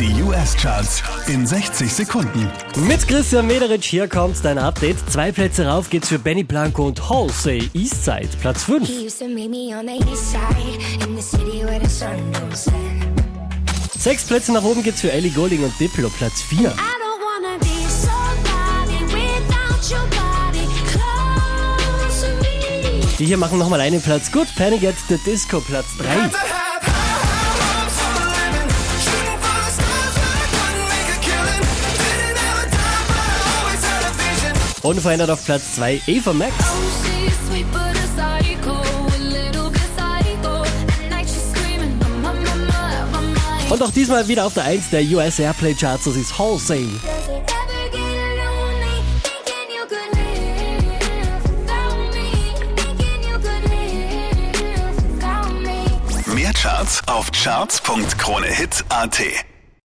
Die US-Charts in 60 Sekunden. Mit Christian Mederich hier kommt dein Update. Zwei Plätze rauf geht's für Benny Blanco und Halsey Eastside, Platz 5. He used to meet me on the east side in the city where the sun goes down. Sechs Plätze nach oben geht's für Ellie Goulding und Diplo, Platz 4. I don't wanna be somebody without your body close to me. Die hier machen nochmal einen Platz gut. Panic at the Disco, Platz 3. Unverändert auf Platz 2 Eva Max. Oh. Und auch diesmal wieder auf der 1 der US Airplay Charts, das ist Halsey. Mehr Charts auf charts.kronehit.at.